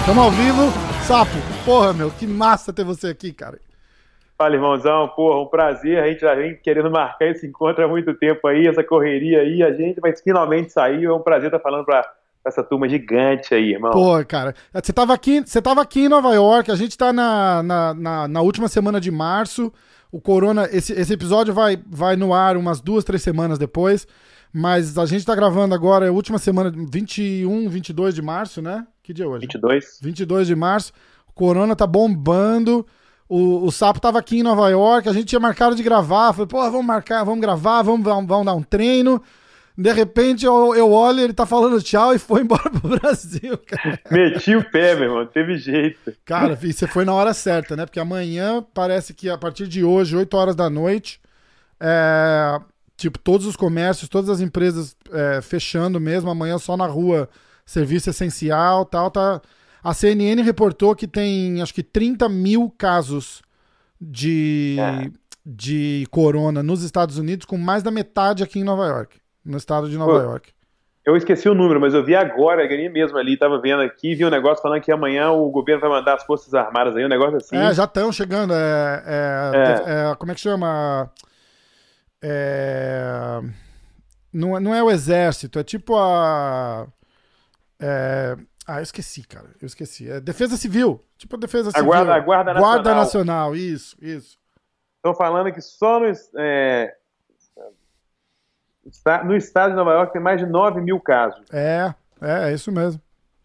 Estamos ao vivo. Sapo, porra, meu, que massa ter você aqui, cara. Fala, irmãozão, porra, um prazer. A gente já vem querendo marcar esse encontro há muito tempo aí, essa correria aí. A gente vai finalmente sair. É um prazer estar falando pra essa turma gigante aí, irmão. Pô, cara, você tava aqui, você tava aqui em Nova York, a gente tá na, na, na, na última semana de março. O Corona, esse, esse episódio vai, vai no ar umas duas, três semanas depois. Mas a gente tá gravando agora, é a última semana, 21, 22 de março, né? Que dia é hoje? 22. 22 de março. O Corona tá bombando. O, o Sapo tava aqui em Nova York, a gente tinha marcado de gravar. Falei, pô, vamos marcar, vamos gravar, vamos, vamos, vamos dar um treino. De repente eu, eu olho, ele tá falando tchau e foi embora pro Brasil, cara. Meti o pé, meu irmão, teve jeito. Cara, você foi na hora certa, né? Porque amanhã parece que a partir de hoje, 8 horas da noite, é, tipo, todos os comércios, todas as empresas é, fechando mesmo, amanhã só na rua, serviço essencial tal, tá. A CNN reportou que tem acho que 30 mil casos de, É. de corona nos Estados Unidos, com mais da metade aqui em Nova York. No estado de Nova Pô, York. Eu esqueci o número, mas eu vi agora, ganhei mesmo ali, tava vendo aqui, vi um negócio falando que amanhã o governo vai mandar as Forças Armadas aí, um negócio assim. É, já estão chegando. É, é- é- como é que chama? É, não, é- não é o exército, é tipo a. é- ah, eu esqueci, cara. Eu esqueci. É defesa civil. Tipo a defesa A civil. guarda- a Guarda Guarda Nacional. Nacional, isso, isso. Estão falando que só no, é, no estado de Nova York tem mais de 9 mil casos. É, é, é isso mesmo.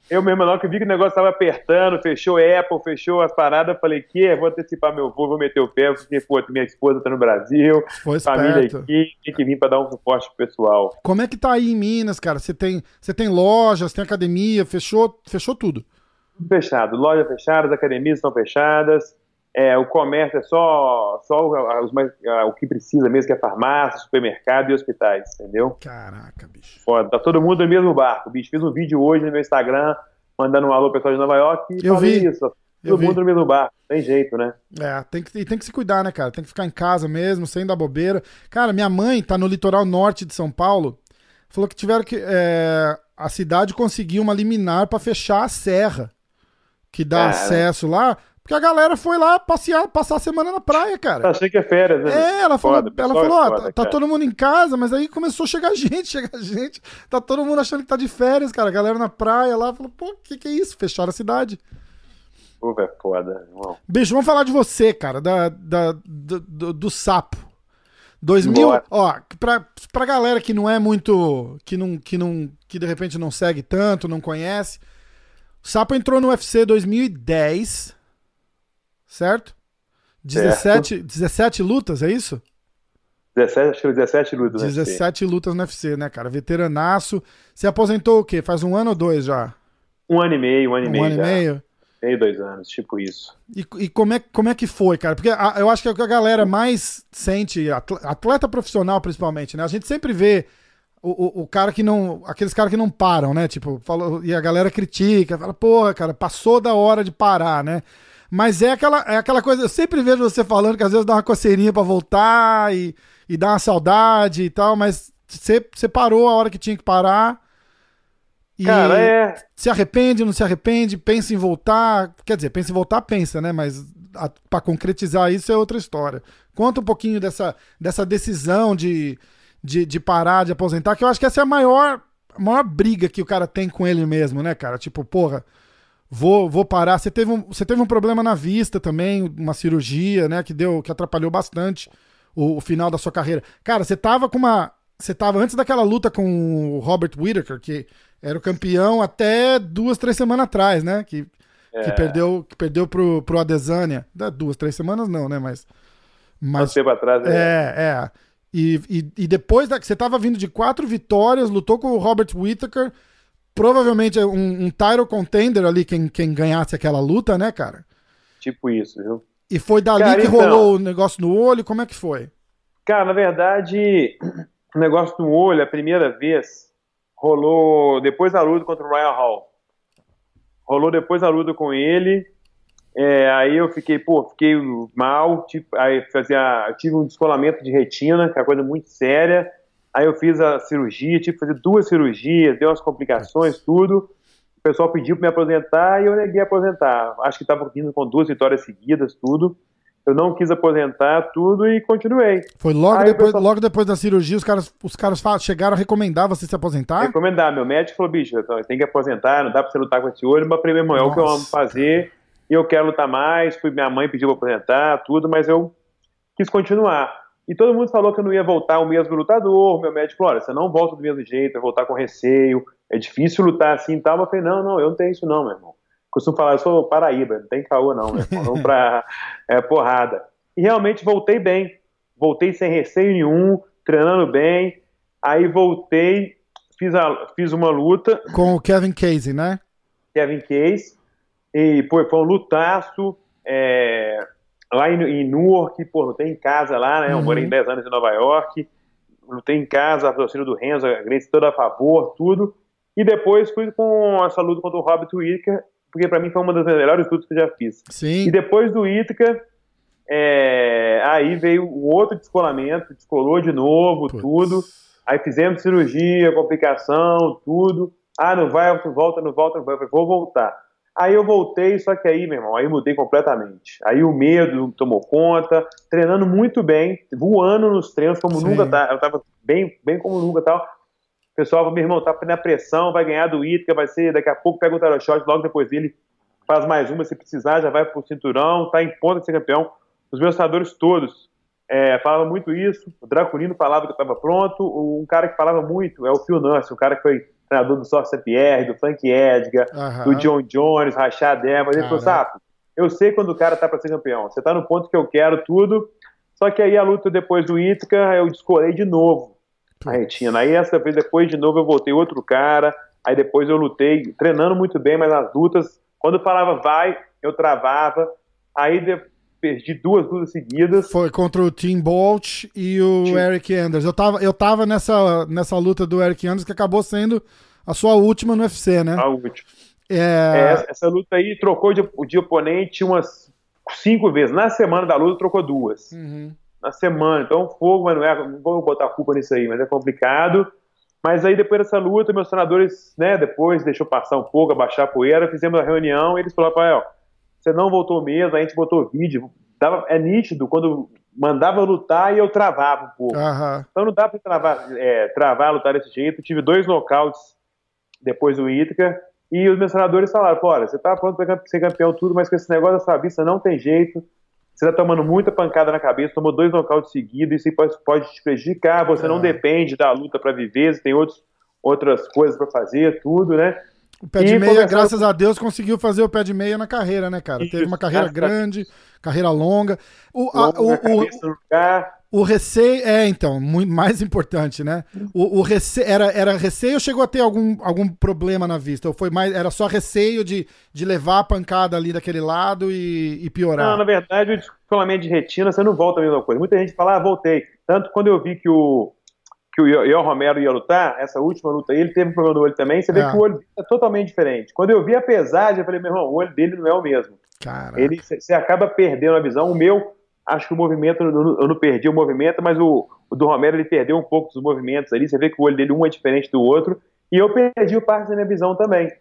Eu mesmo, não, que eu vi que o negócio estava apertando, fechou Apple, fechou as paradas, falei, que vou antecipar meu voo, vou meter o pé, porque, pô, minha esposa tá no Brasil, Foi família esperto. aqui, tem que vir para dar um suporte pro pessoal. Como é que tá aí em Minas, cara? Você tem, você tem lojas, tem academia, fechou, fechou tudo. Tudo fechado, lojas fechadas, academias estão fechadas, é, o comércio é só, só o, os mais- o que precisa mesmo, que é farmácia, supermercado e hospitais, entendeu? Caraca, bicho. Foda, tá todo mundo no mesmo barco, bicho. Fiz um vídeo hoje no meu Instagram, mandando um alô pro pessoal de Nova York e Eu vi, isso, todo mundo no mesmo barco, tem jeito, né? É, tem que, e tem que se cuidar, né, cara? Tem que ficar em casa mesmo, sem dar bobeira. Cara, minha mãe tá no litoral norte de São Paulo. Falou que tiveram que. é, a cidade conseguiu uma liminar pra fechar a serra que dá Cara. acesso lá. Porque a galera foi lá passear, passar a semana na praia, cara. Achei que é férias, né? É, ela falou, Foda, ela é falou, ó, foda, tá, tá todo mundo em casa, mas aí começou a chegar gente, chegar gente. Tá todo mundo achando que tá de férias, cara. A galera na praia lá falou, pô, o que, que é isso? Fecharam a cidade. Pô, é foda, irmão. Bicho, vamos falar de você, cara, da, da- do, do- do sapo. 2000, Bora. ó, pra, pra galera que não é muito, que não, que não, que de repente não segue tanto, não conhece, o sapo entrou no UFC 2010, certo? 17, 17 lutas, é isso? 17, acho que 17 lutas, né? 17 lutas no UFC, né, cara? Veteranaço. Você aposentou o quê? Faz um ano ou dois já? Um ano e meio, um ano e Um meio. ano e já. meio? Meio, dois anos, tipo isso. E, e como, é, como é que foi, cara? Porque a- eu acho que é o que a galera mais sente, atle- atleta profissional principalmente, né? A gente sempre vê o, o, o cara que não. Aqueles caras que não param, né? Tipo, falou, e a galera critica, fala, porra, cara, passou da hora de parar, né? Mas é aquela, é aquela coisa, eu sempre vejo você falando que às vezes dá uma coceirinha pra voltar e, e dá uma saudade e tal, mas você, você parou a hora que tinha que parar. E Cara, é. se arrepende, não se arrepende, pensa em voltar. Quer dizer, pensa em voltar, pensa, né? Mas a, pra concretizar isso é outra história. Conta um pouquinho dessa, dessa decisão de, de, de parar, de aposentar, que eu acho que essa é a maior, a maior briga que o cara tem com ele mesmo, né, cara? Tipo, porra, vou, vou parar. Você teve, um, você teve um problema na vista também, uma cirurgia, né, que deu, que atrapalhou bastante o, o final da sua carreira. Cara, você tava com uma. Você tava antes daquela luta com o Robert Whittaker, que era o campeão até duas, três semanas atrás, né? Que é. que perdeu, que perdeu pro, pro Adesanya. Duas, três semanas não, né? Mas. mas tempo atrás, né? É, é. E, e, e depois da, você tava vindo de quatro vitórias, lutou com o Robert Whittaker. Provavelmente um, um title contender ali, quem, quem ganhasse aquela luta, né, cara? Tipo isso, viu? E foi dali cara, que então, rolou o negócio no olho? Como é que foi? Cara, na verdade, o negócio no olho, a primeira vez, rolou depois da luta contra o Ryan Hall. Rolou depois da luta com ele. É, aí eu fiquei, pô, fiquei mal. Tipo, aí fazia, tive um descolamento de retina, que é uma coisa muito séria. Aí eu fiz a cirurgia, tive que fazer duas cirurgias, deu umas complicações, tudo. O pessoal pediu para me aposentar e eu neguei aposentar. Acho que estava vindo com duas vitórias seguidas, tudo. Eu não quis aposentar tudo e continuei. Foi logo, depois, pessoal... logo depois da cirurgia, os caras, os caras chegaram a recomendar você se aposentar? Recomendar. Meu médico falou, bicho, então, tem que aposentar, não dá pra você lutar com esse olho, mas primeiro é o que eu amo fazer e eu quero lutar mais. Fui, minha mãe pediu pra aposentar, tudo, mas eu quis continuar. E todo mundo falou que eu não ia voltar o mesmo lutador. Meu médico falou: olha, você não volta do mesmo jeito, vai voltar com receio, é difícil lutar assim e tal. Mas eu falei: não, não, eu não tenho isso não, meu irmão. Costumo falar, eu sou Paraíba, não tem caô não, meu irmão. Vamos pra é, porrada. E realmente voltei bem. Voltei sem receio nenhum, treinando bem. Aí voltei, fiz, a, fiz uma luta. Com o Kevin Casey, né? Kevin Casey. E pô, foi um lutaço. É, lá em, em Newark, pô, lutei em casa lá, né? Eu uhum. morei 10 anos em Nova York. Lutei em casa, a torcida do Renzo, a Grace toda a favor, tudo. E depois fui com essa luta contra o Robert Whittaker, porque para mim foi uma das melhores lutas que eu já fiz. Sim. E depois do Whittaker, é, aí veio o outro descolamento, descolou de novo, tudo. Aí fizemos cirurgia, complicação, tudo. Ah, não vai, volta, não volta, não vai. Vou voltar. Aí eu voltei, só que aí, meu irmão, aí mudei completamente. Aí o medo tomou conta, treinando muito bem, voando nos treinos como Sim. nunca tá. Eu tava bem, bem como nunca tal. O pessoal, meu irmão, tá na pressão, vai ganhar do Itka, vai ser, daqui a pouco pega o tarot shot, logo depois dele faz mais uma se precisar, já vai pro cinturão, tá em ponta de ser campeão. Os meus treinadores todos é, falavam muito isso. O Draculino falava que eu estava pronto. Um cara que falava muito é o Phil Nance, um cara que foi treinador do Sócio Pierre, do Frank Edgar, do John Jones, Rachad Evans. Ele falou, Sapo, eu sei quando o cara tá para ser campeão. Você tá no ponto que eu quero, tudo. Só que aí a luta depois do Ithaca, eu descolei de novo a retina. Aí essa vez, depois de novo, eu voltei outro cara. Aí depois eu lutei, treinando muito bem, mas nas lutas, quando eu falava vai, eu travava. Aí perdi duas lutas seguidas. Foi contra o Tim Bolt e o Tim. Eric Anders. Eu tava, eu tava nessa, nessa luta do Eric Anders que acabou sendo a sua última no UFC, né? A última. É... É, essa luta aí trocou de, de oponente umas cinco vezes. Na semana da luta trocou duas. Uhum. Na semana. Então, fogo, mas não é. Não vou botar culpa nisso aí, mas é complicado. Mas aí depois dessa luta, meus senadores, né, depois deixou passar um pouco, abaixar a poeira, fizemos a reunião e eles falaram, Rafael, você não voltou mesmo, a gente botou vídeo. Dava, é nítido, quando mandava lutar e eu travava um pouco. Uhum. Então não dá para travar, é, travar, lutar desse jeito. tive dois nocautes depois do Ítica. E os meus treinadores falaram: olha, você tá pronto para ser campeão, tudo, mas com esse negócio da sua vista não tem jeito. Você tá tomando muita pancada na cabeça, tomou dois nocautes seguidos, isso pode, pode te prejudicar. Você não depende da luta para viver, você tem outros, outras coisas para fazer, tudo, né? O pé de meia, graças a Deus, conseguiu fazer o pé de meia na carreira, né, cara? Isso, Teve uma carreira grande, carreira longa. O, a, o, o, o, receio. É, então, muito mais importante, né? O, o receio, era, era receio ou chegou a ter algum, algum problema na vista? Ou foi mais. Era só receio de, de levar a pancada ali daquele lado e, e piorar? Não, na verdade, o descolamento de retina, você não volta a mesma coisa. Muita gente fala, ah, voltei. Tanto quando eu vi que o que o Ian Romero ia lutar, essa última luta aí, ele teve um problema no olho também, você vê é. que o olho é totalmente diferente. Quando eu vi a pesagem, eu falei, meu irmão, o olho dele não é o mesmo. Caraca. Ele, você acaba perdendo a visão. O meu, acho que o movimento, eu não, eu não perdi o movimento, mas o, o, do Romero, ele perdeu um pouco dos movimentos ali, você vê que o olho dele um é diferente do outro, e eu perdi parte da minha visão também.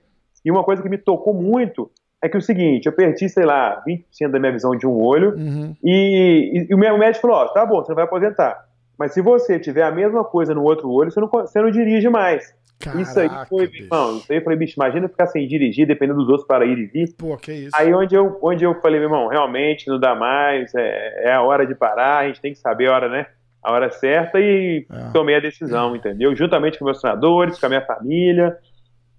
E uma coisa que me tocou muito é que é o seguinte, eu perdi, sei lá, 20% da minha visão de um olho, uhum. e, e, e, o meu médico falou, ó, tá bom, você não vai aposentar. Mas se você tiver a mesma coisa no outro olho, você não, você não dirige mais. Caraca, isso aí foi, bicho. irmão, isso aí eu falei, bicho, imagina ficar sem dirigir, dependendo dos outros para ir e vir. Pô, que isso. Aí onde eu, onde eu falei, meu irmão, realmente não dá mais, é, é a hora de parar, a gente tem que saber a hora, né? A hora certa e é. tomei a decisão, entendeu? Juntamente com meus treinadores, com a minha família.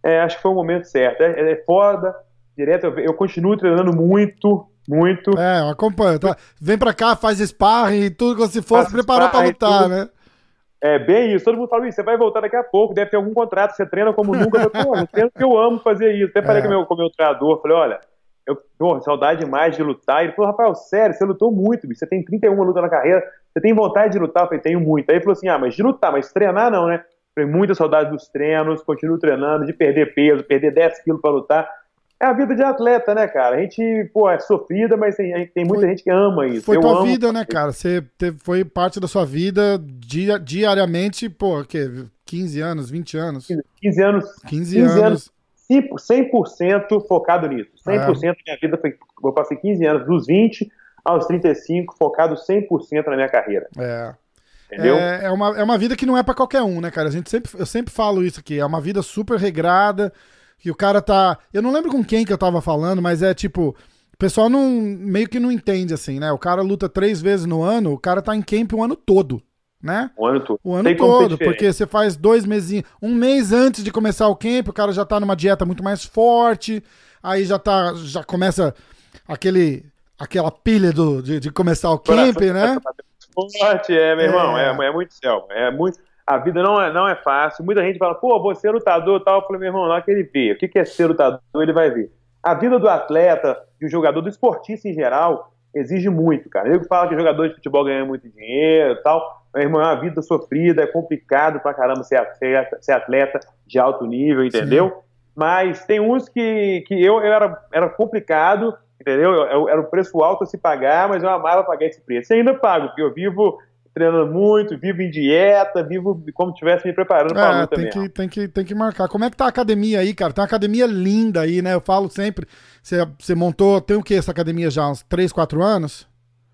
É, acho que foi o momento certo. É, é foda, Direto, eu, eu continuo treinando muito, muito. É, eu acompanho. Tá? Vem pra cá, faz sparring e tudo como se fosse preparar pra lutar, tudo. né? É bem isso. Todo mundo fala isso. Você vai voltar daqui a pouco, deve ter algum contrato. Você treina como nunca. Eu, Pô, eu treino porque eu amo fazer isso. Até falei é. com, meu, com o meu treinador. Falei, olha, eu pô, saudade demais de lutar. Ele falou, Rafael, sério, você lutou muito, bicho. Você tem 31 lutas na carreira. Você tem vontade de lutar? Eu falei, tenho muito. Aí ele falou assim: ah, mas de lutar, mas treinar não, né? Falei, muita saudade dos treinos, continuo treinando, de perder peso, perder 10 quilos para lutar. É a vida de atleta, né, cara? A gente, pô, é sofrida, mas tem, tem muita foi, gente que ama isso. Foi Eu tua vida, né, cara? Você teve, foi parte da sua vida dia, diariamente, pô, que 15 anos, 20 anos? 15 anos. 15, 15 anos. 100% focado nisso. 100% é. da minha vida foi. Eu passei 15 anos, dos 20 aos 35, focado 100% na minha carreira. É. Entendeu? É, é, uma, é uma vida que não é para qualquer um, né, cara? A gente sempre, eu sempre falo isso aqui. É uma vida super regrada que o cara tá. Eu não lembro com quem que eu tava falando, mas é tipo. O pessoal não, meio que não entende assim, né? O cara luta três vezes no ano, o cara tá em camp o ano todo, né? O ano todo. O ano Tem todo, porque você faz dois meses, um mês antes de começar o camp, o cara já tá numa dieta muito mais forte, aí já tá, já começa aquele, aquela pilha do, de, de começar o camp, né? Forte, é, meu irmão, é, é, é muito céu, é muito a vida não é, não é fácil. Muita gente fala, pô, você é lutador tal. Eu falei, meu irmão, na que ele vê. O que é ser lutador, ele vai ver. A vida do atleta, do jogador, do esportista em geral, exige muito, cara. Eu falo que jogador de futebol ganha muito dinheiro e tal. Meu irmão, é uma vida sofrida, é complicado pra caramba ser, ser atleta de alto nível, entendeu? Sim. Mas tem uns que, que eu, eu era, era complicado, entendeu? Eu, eu, era o preço alto a se pagar, mas eu amava pagar esse preço. E ainda pago, porque eu vivo treinando muito, vivo em dieta, vivo como se estivesse me preparando para a luta tem mesmo. Que, tem, que, tem que marcar. Como é que tá a academia aí, cara? Tem uma academia linda aí, né? Eu falo sempre. Você, você montou, tem o que essa academia já? Uns 3, 4 anos?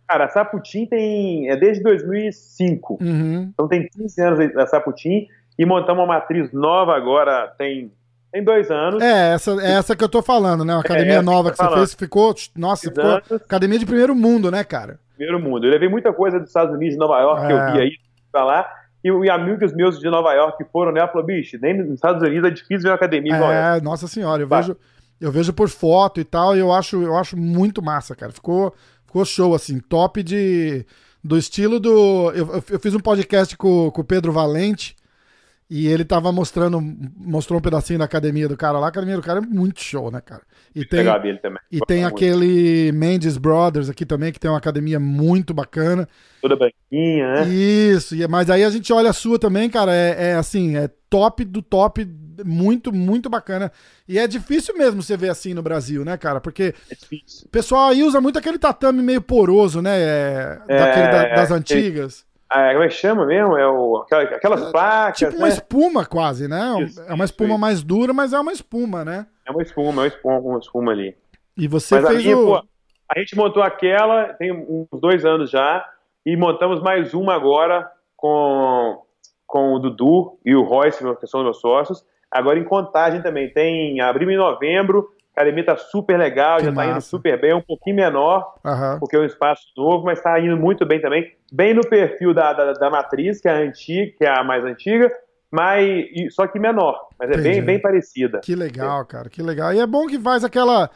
Cara, a Saputim tem. é desde 2005. Uhum. Então tem 15 anos a Saputim e montamos uma matriz nova agora, tem tem dois anos. É, essa, é essa que eu tô falando, né? Uma academia é nova que, que você fez, ficou. Nossa, ficou academia de primeiro mundo, né, cara? Primeiro mundo. Eu levei muita coisa dos Estados Unidos, de Nova York, é. que eu vi aí pra lá. E, e, amigos meus de Nova York que foram nela falaram, bicho, nem nos Estados Unidos é difícil ver uma academia igual É, essa. nossa senhora, eu vejo, eu vejo por foto e tal, e eu acho, eu acho muito massa, cara. Ficou, ficou show, assim, top de. Do estilo do. Eu, eu fiz um podcast com, com o Pedro Valente, e ele tava mostrando, mostrou um pedacinho da academia do cara lá. A academia do cara é muito show, né, cara? E tem. E tem aquele Mendes Brothers aqui também, que tem uma academia muito bacana. Toda branquinha, né? Isso, mas aí a gente olha a sua também, cara, é, é assim, é top do top, muito, muito bacana. E é difícil mesmo você ver assim no Brasil, né, cara? Porque é o pessoal aí usa muito aquele tatame meio poroso, né? É, daquele, da, das antigas. Ah, como é que chama mesmo? É o, aquelas é, placas. Tipo uma né? espuma, quase, né? Isso, é uma espuma isso. mais dura, mas é uma espuma, né? É uma espuma, é uma espuma, uma espuma ali. E você mas fez a, minha, o... pô, a gente montou aquela, tem uns dois anos já, e montamos mais uma agora com, com o Dudu e o Royce, que são meus sócios. Agora em contagem também. Tem abril em novembro a academia tá super legal, que já massa. tá indo super bem, é um pouquinho menor, uhum. porque é um espaço novo, mas tá indo muito bem também. Bem no perfil da, da, da matriz, que é a antiga, que é a mais antiga, mas só que menor, mas é bem, bem parecida. Que legal, cara, que legal. E é bom que faz aquela,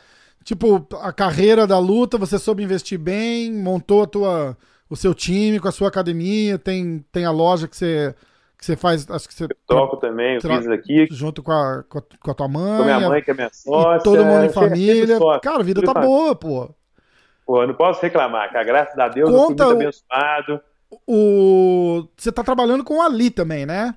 tipo, a carreira da luta, você soube investir bem, montou a tua, o seu time com a sua academia, tem, tem a loja que você que você faz, acho que você... Eu toco também, eu fiz aqui. Junto com a, com a, tua mãe. Com a minha mãe, que é minha sócia. todo mundo em família. Cara, a vida tá família. boa, pô. Pô, eu não posso reclamar, cara. Graças a Deus, Conta eu fui muito abençoado. O... Você tá trabalhando com o Ali também, né?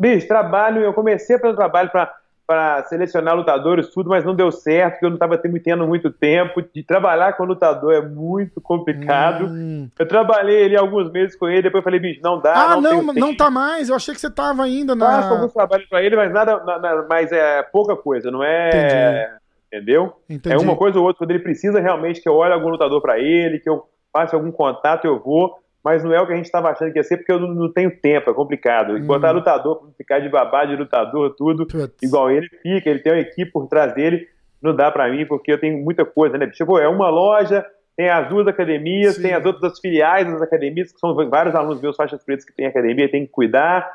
Bicho, trabalho, eu comecei a fazer trabalho para para selecionar lutadores, tudo, mas não deu certo, porque eu não estava tendo muito tempo. De trabalhar com lutador é muito complicado. Hum. Eu trabalhei ali alguns meses com ele, depois eu falei, bicho, não dá. Ah, não, não, não tá mais. Eu achei que você tava ainda na. Faço alguns trabalhos para ele, mas nada, nada, mas é pouca coisa, não é. Entendi. Entendeu? Entendi. É uma coisa ou outra, quando ele precisa realmente que eu olhe algum lutador para ele, que eu faça algum contato, eu vou mas não é o que a gente estava achando que ia ser, porque eu não, não tenho tempo, é complicado. Hum. Botar lutador para ficar de babá de lutador, tudo, Putz. igual ele fica, ele tem uma equipe por trás dele, não dá para mim, porque eu tenho muita coisa, né? Tipo, é uma loja, tem as duas academias, Sim. tem as outras filiais das academias, que são vários alunos meus faixas pretas que têm academia, tem que cuidar.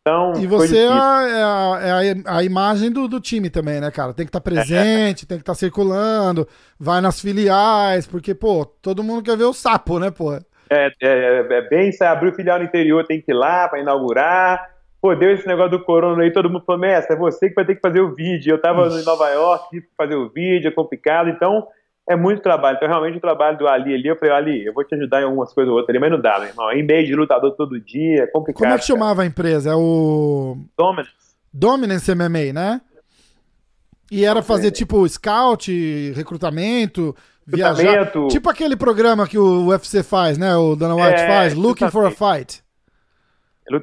Então, e você é, a, é a, a, imagem do, do, time também, né, cara? Tem que estar tá presente, é. tem que estar tá circulando, vai nas filiais, porque, pô, todo mundo quer ver o sapo, né, pô? É, é, é bem, abrir o filial no interior, tem que ir lá para inaugurar. Pô, deu esse negócio do corona aí, todo mundo falou, mestre, é você que vai ter que fazer o vídeo. Eu tava Ixi. em Nova York, tive que fazer o vídeo, é complicado, então é muito trabalho. Então, realmente, o trabalho do Ali ali, eu falei, Ali, eu vou te ajudar em algumas coisas ou outras ali, mas não dá, meu irmão. É e-mail de lutador todo dia, é complicado. Como é que chamava a empresa? É o. Dominance. Dominance MMA, né? E era fazer, tipo, scout, recrutamento, viajar. Tipo aquele programa que o UFC faz, né? O Dana White é, faz, Looking for a Fight.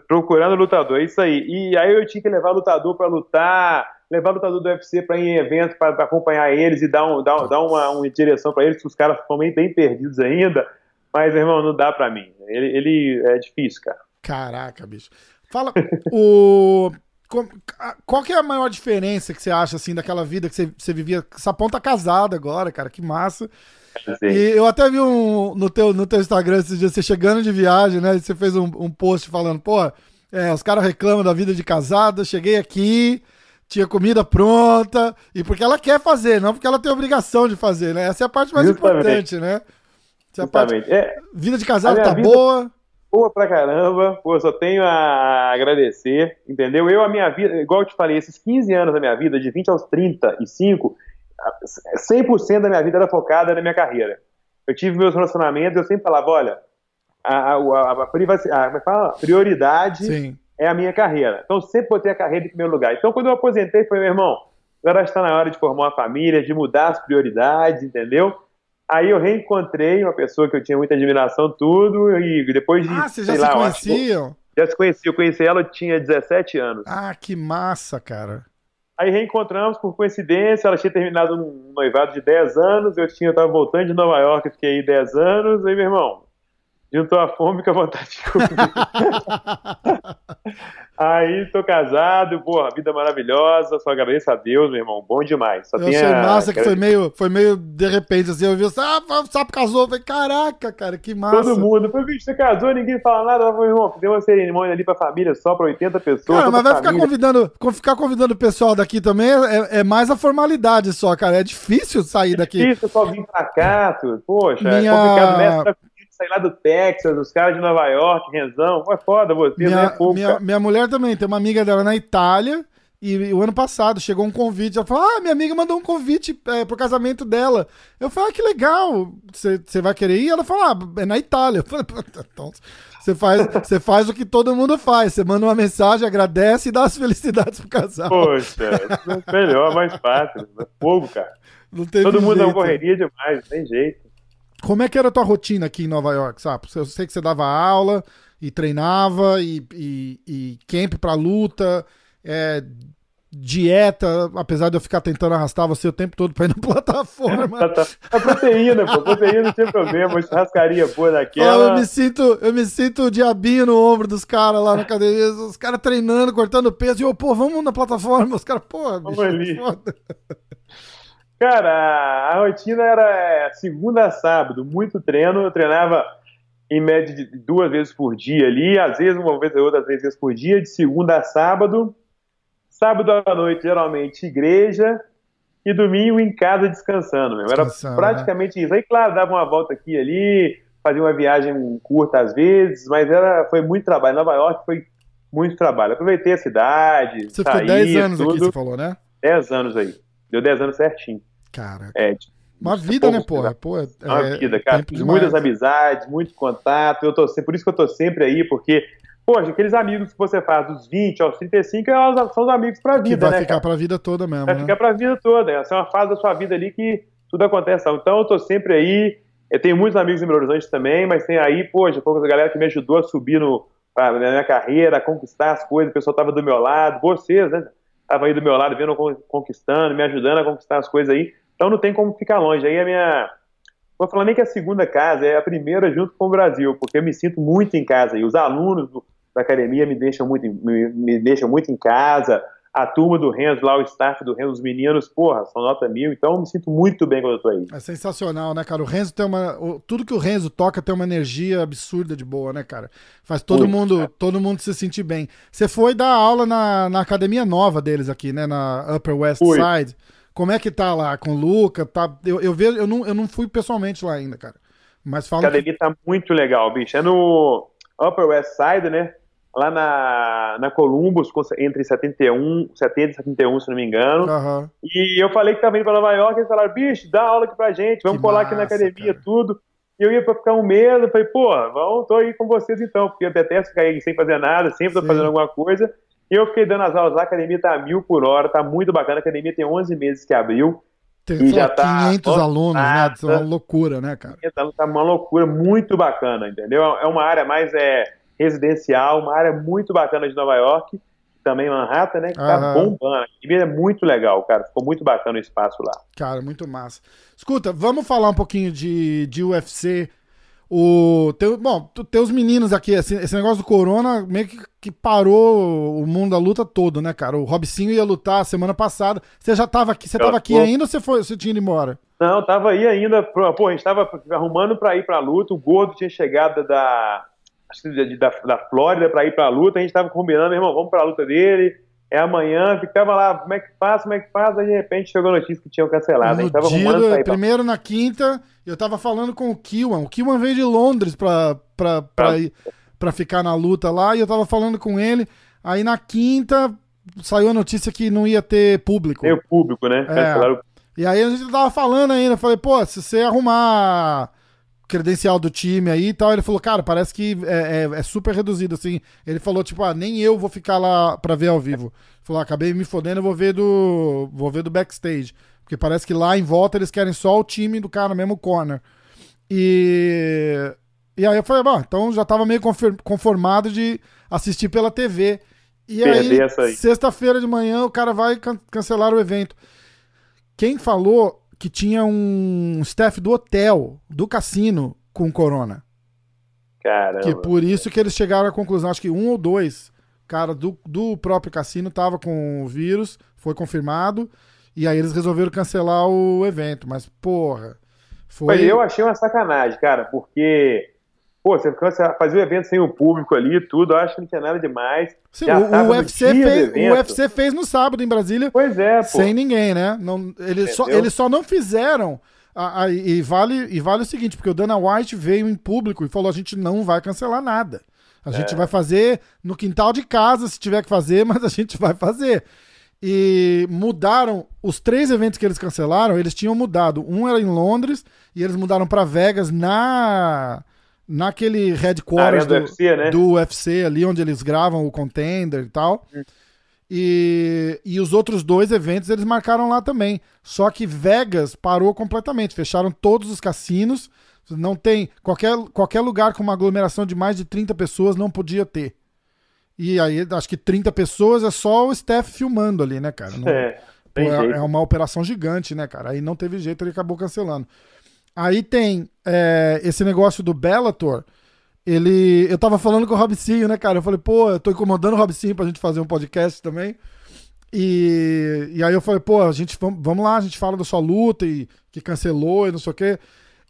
Procurando lutador, é isso aí. E aí eu tinha que levar lutador para lutar levar lutador do UFC para ir em eventos para acompanhar eles e dar, um, dar, dar uma, uma direção para eles, que os caras bem, bem perdidos ainda. Mas, irmão, não dá para mim. Ele, ele é difícil, cara. Caraca, bicho. Fala, o. Qual que é a maior diferença que você acha, assim, daquela vida que você, você vivia? Sapão tá casado agora, cara, que massa. Sim. E eu até vi um, no, teu, no teu Instagram esses dias, você chegando de viagem, né? Você fez um, um post falando, pô, é, os caras reclamam da vida de casado, cheguei aqui, tinha comida pronta, e porque ela quer fazer, não porque ela tem obrigação de fazer, né? Essa é a parte mais Justamente. importante, né? Essa é parte... é, vida de casado tá vida... boa. Boa pra caramba, pô, só tenho a agradecer, entendeu? Eu, a minha vida, igual eu te falei, esses 15 anos da minha vida, de 20 aos 35, 100% da minha vida era focada na minha carreira. Eu tive meus relacionamentos, eu sempre falava, olha, a, a, a, a, a prioridade Sim é a minha carreira. Então, sempre botei a carreira em primeiro lugar. Então, quando eu aposentei, foi, meu irmão, agora está na hora de formar uma família, de mudar as prioridades, entendeu? Aí eu reencontrei uma pessoa que eu tinha muita admiração, tudo, e depois de. Ah, vocês já se lá, conheciam? já se conhecia, eu conheci ela, eu tinha 17 anos. Ah, que massa, cara. Aí reencontramos por coincidência, ela tinha terminado um noivado de 10 anos, eu tinha, eu tava voltando de Nova York, fiquei aí 10 anos, aí meu irmão, juntou a fome com a vontade de comer. Aí tô casado, porra, vida maravilhosa, só agradeço a Deus, meu irmão, bom demais. Só eu achei a... massa que foi meio, foi meio de repente, assim, eu vi, ah, o sapo casou, eu falei, caraca, cara, que massa. Todo mundo, foi, bicho, você casou, ninguém fala nada, eu falei, irmão, deu uma cerimônia ali pra família, só pra 80 pessoas. Cara, mas vai ficar convidando, ficar convidando o pessoal daqui também é, é, mais a formalidade só, cara, é difícil sair daqui. É difícil só vir pra cá, tudo. poxa, é Minha... é complicado, mestre sair lá do Texas, os caras de Nova York, Renzão. É foda você, minha, né? Pouco, minha, minha, mulher também, tem uma amiga dela na Itália. E, o ano passado chegou um convite. Ela falou: Ah, minha amiga mandou um convite é, pro casamento dela. Eu falei: Ah, que legal. Você vai querer ir? Ela falou: Ah, é na Itália. Eu falei, então, você faz, você faz o que todo mundo faz. Você manda uma mensagem, agradece e dá as felicidades pro casal. Poxa, melhor, mais fácil. Fogo, cara. Todo mundo jeito. é uma correria demais, não tem jeito. Como é que era a tua rotina aqui em Nova York, sabe? Eu sei que você dava aula e treinava e, e, e camp pra luta, é, dieta, apesar de eu ficar tentando arrastar você o tempo todo pra ir na plataforma. Tá, tá. proteína, pô, proteína não tem problema, churrascaria boa daquela. Eu me sinto, eu me sinto o diabinho no ombro dos caras lá na academia, os caras treinando, cortando peso, e eu, pô, vamos na plataforma, os caras, pô, bicho, vamos ali. Foda. Cara, a rotina era é, segunda a sábado, muito treino. Eu treinava em média de duas vezes por dia ali, às vezes uma vez ou outra, três vezes por dia, de segunda a sábado. Sábado à noite, geralmente, igreja. E domingo em casa descansando, mesmo. Era né? praticamente né? isso. Aí, claro, dava uma volta aqui e ali, fazia uma viagem curta às vezes, mas era, foi muito trabalho. Nova York foi muito trabalho. Aproveitei a cidade. Você saí, ficou 10 anos tudo. aqui, você falou, né? 10 anos aí. Deu 10 anos certinho. Cara. É, uma vida, né, porra? Pô, é, uma vida, cara. Muitas amizades, muito contato. Eu tô, por isso que eu tô sempre aí, porque, poxa, aqueles amigos que você faz dos 20 aos 35 é são os amigos pra vida, que vai né? Vai ficar cara? pra vida toda mesmo. Vai né? ficar pra vida toda. Essa é uma fase da sua vida ali que tudo acontece. Então eu tô sempre aí. Eu tenho muitos amigos em Belo Horizonte também, mas tem aí, poxa, poucas galera que me ajudou a subir no, na minha carreira, a conquistar as coisas. O pessoal tava do meu lado, vocês, né? Tava aí do meu lado, vendo, conquistando, me ajudando a conquistar as coisas aí. Então não tem como ficar longe. Aí a minha. Vou falar nem que é a segunda casa, é a primeira junto com o Brasil, porque eu me sinto muito em casa. E os alunos do, da academia me deixam muito, me, me deixam muito em casa. a turma do Renzo, lá o staff do Renzo, os meninos, porra, são nota mil, então eu me sinto muito bem quando eu tô aí. É sensacional, né, cara? O Renzo tem uma. Tudo que o Renzo toca tem uma energia absurda de boa, né, cara? Faz todo muito, mundo cara. todo mundo se sentir bem. Você foi dar aula na, na academia nova deles aqui, né? Na Upper West fui. Side. Como é que tá lá com o Luca? Tá, eu, eu, vejo, eu, não, eu não fui pessoalmente lá ainda, cara. Mas fala. A academia que... tá muito legal, bicho. É no Upper West Side, né? lá na, na Columbus, entre 71, 70 e 71, se não me engano. Uhum. E eu falei que tava indo pra Nova York, eles falaram, bicho, dá aula aqui pra gente, vamos que colar massa, aqui na academia, cara. tudo. E eu ia pra ficar um mês, eu falei, pô, vamos, tô aí com vocês então, porque eu detesto ficar aí sem fazer nada, sempre tô Sim. fazendo alguma coisa. E eu fiquei dando as aulas lá, a academia tá mil por hora, tá muito bacana, a academia tem 11 meses que abriu. Tem e já tá 500 alunos, né? Isso é uma loucura, né, cara? Tá uma loucura, muito bacana, entendeu? É uma área mais é, residencial, uma área muito bacana de Nova York, também Manhattan, né? Que tá bombando. E é muito legal, cara. Ficou muito bacana o espaço lá. Cara, muito massa. Escuta, vamos falar um pouquinho de, de UFC. O, teu, bom, teus meninos aqui, esse, esse, negócio do Corona meio que, que, parou o mundo da luta todo, né, cara? O Robicinho ia lutar semana passada. Você já tava aqui, você tava aqui ainda ou você, foi, você tinha ido embora? Não, tava aí ainda. Pô, a gente tava arrumando pra ir pra luta. O Gordo tinha chegado da, da, da Flórida para ir para a luta, a gente estava combinando, irmão, vamos para a luta dele, é amanhã, ficava lá, como é que faz, como é que faz, aí de repente chegou a notícia que tinham cancelado. No tava dia, pra Primeiro na quinta, eu tava falando com o Kiwan, o Kiwan veio de Londres pra, pra, pra, ir, pra ficar na luta lá, e eu tava falando com ele, aí na quinta saiu a notícia que não ia ter público. Tem o público, né? É. E aí a gente tava falando ainda, falei, pô, se você arrumar credencial do time aí e tal. Ele falou, cara, parece que é, é, é, super reduzido, assim. Ele falou, tipo, ah, nem eu vou ficar lá pra ver ao vivo. Ele falou, ah, acabei me fodendo, eu vou ver do. Vou ver do backstage. Porque parece que lá em volta eles querem só o time do cara mesmo corner. E. E aí eu falei, bom, então já tava meio conformado de assistir pela TV. E aí, aí. sexta-feira de manhã, o cara vai can cancelar o evento. Quem falou que tinha um staff do hotel, do cassino, com corona. Caramba. Que por isso que eles chegaram à conclusão, acho que um ou dois cara do, do próprio cassino tava com o vírus, foi confirmado, e aí eles resolveram cancelar o evento. Mas, porra. Foi... Mas eu achei uma sacanagem, cara, porque Pô, você fazia o evento sem o público ali tudo, acho que não tinha nada demais. Sim, o, o, UFC fez, o UFC fez no sábado em Brasília. Pois é, pô. Sem ninguém, né? Não, eles, só, eles só não fizeram. A, a, e, vale, e vale o seguinte, porque o Dana White veio em público e falou: a gente não vai cancelar nada. A é. gente vai fazer no quintal de casa, se tiver que fazer, mas a gente vai fazer. E mudaram os três eventos que eles cancelaram, eles tinham mudado. Um era em Londres e eles mudaram para Vegas na naquele headquarters do, do, UFC, né? do, UFC, ali onde eles gravam o Contender e tal. Hum. E, e os outros dois eventos eles marcaram lá também. Só que Vegas parou completamente, fecharam todos os cassinos. Não tem. Qualquer, qualquer lugar com uma aglomeração de mais de 30 pessoas não podia ter. E aí, acho que 30 pessoas é só o staff filmando ali, né, cara? Não, é, pô, é, é, uma operação gigante, né, cara? Aí não teve jeito, ele acabou cancelando. Aí tem é, esse negócio do Bellator. Ele. Eu tava falando com o Robicinho, né, cara? Eu falei, pô, eu tô incomodando o Robicinho pra gente fazer um podcast também. E, e aí eu falei, pô, a gente vamos lá, a gente fala da sua luta e que cancelou e não sei o quê.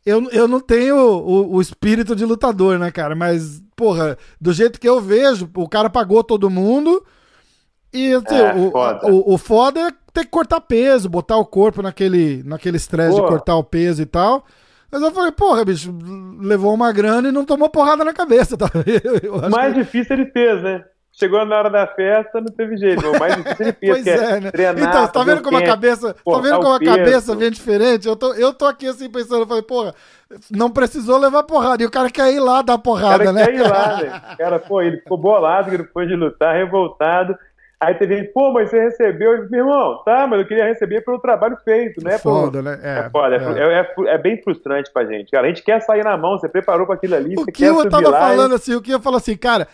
Eu, eu não tenho o, o, espírito de lutador, né, cara? Mas, porra, do jeito que eu vejo, o cara pagou todo mundo. E assim, é, o, foda. O, o foda é ter que cortar peso, botar o corpo naquele naquele estresse de cortar o peso e tal. Mas eu falei, porra, bicho, levou uma grana e não tomou porrada na cabeça. Tá? O mais que... difícil ele fez, né? Chegou na hora da festa, não teve jeito. O mais difícil ele fez, pois é, é, né? treinar, Então, tá vendo como a cabeça, tá vendo como a cabeça vem diferente? Eu tô, eu tô aqui assim pensando, eu falei, porra, não precisou levar porrada. E o cara quer ir lá dar porrada, o cara né? quer ir lá, né? O cara, pô, ele ficou bolado depois de lutar, revoltado. Aí teve gente, pô, mas você recebeu. Eu meu irmão, tá, mas eu queria receber pelo trabalho feito, né? Foda, né? É, é foda, é. É, é, é, bem frustrante pra gente. Cara, a gente quer sair na mão, você preparou pra aquilo ali, o que eu tava falando assim, o que eu falo assim, cara,